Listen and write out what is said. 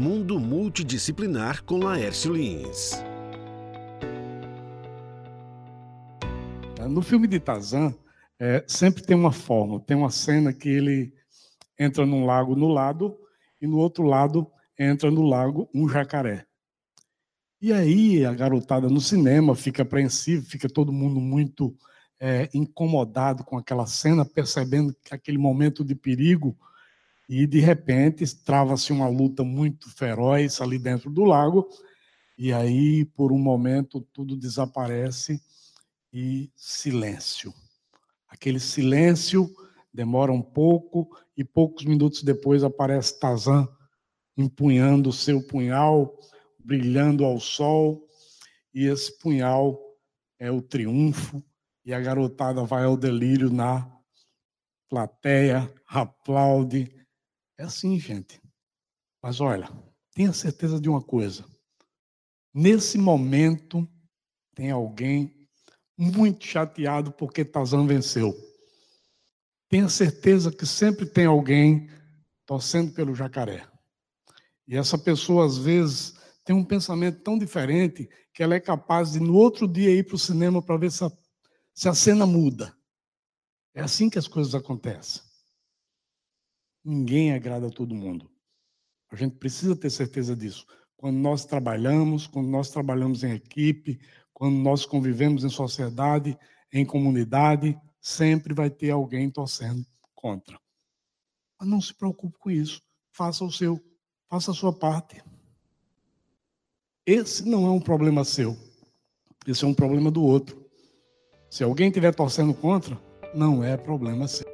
Mundo Multidisciplinar com Laércio Lins. No filme de Tarzan, é, sempre tem uma forma, tem uma cena que ele entra num lago no lado e no outro lado entra no lago um jacaré. E aí a garotada no cinema fica apreensiva, fica todo mundo muito é, incomodado com aquela cena, percebendo que aquele momento de perigo e de repente trava-se uma luta muito feroz ali dentro do lago e aí por um momento tudo desaparece e silêncio. Aquele silêncio demora um pouco e poucos minutos depois aparece Tazan empunhando seu punhal brilhando ao sol, e esse punhal é o triunfo, e a garotada vai ao delírio na plateia, aplaude. É assim, gente. Mas olha, tenha certeza de uma coisa. Nesse momento, tem alguém muito chateado porque Tazan venceu. Tenha certeza que sempre tem alguém torcendo pelo jacaré. E essa pessoa, às vezes, tem um pensamento tão diferente que ela é capaz de, no outro dia, ir para o cinema para ver se a, se a cena muda. É assim que as coisas acontecem. Ninguém agrada a todo mundo. A gente precisa ter certeza disso. Quando nós trabalhamos, quando nós trabalhamos em equipe, quando nós convivemos em sociedade, em comunidade, sempre vai ter alguém torcendo contra. Mas não se preocupe com isso. Faça o seu, faça a sua parte. Esse não é um problema seu. Esse é um problema do outro. Se alguém estiver torcendo contra, não é problema seu.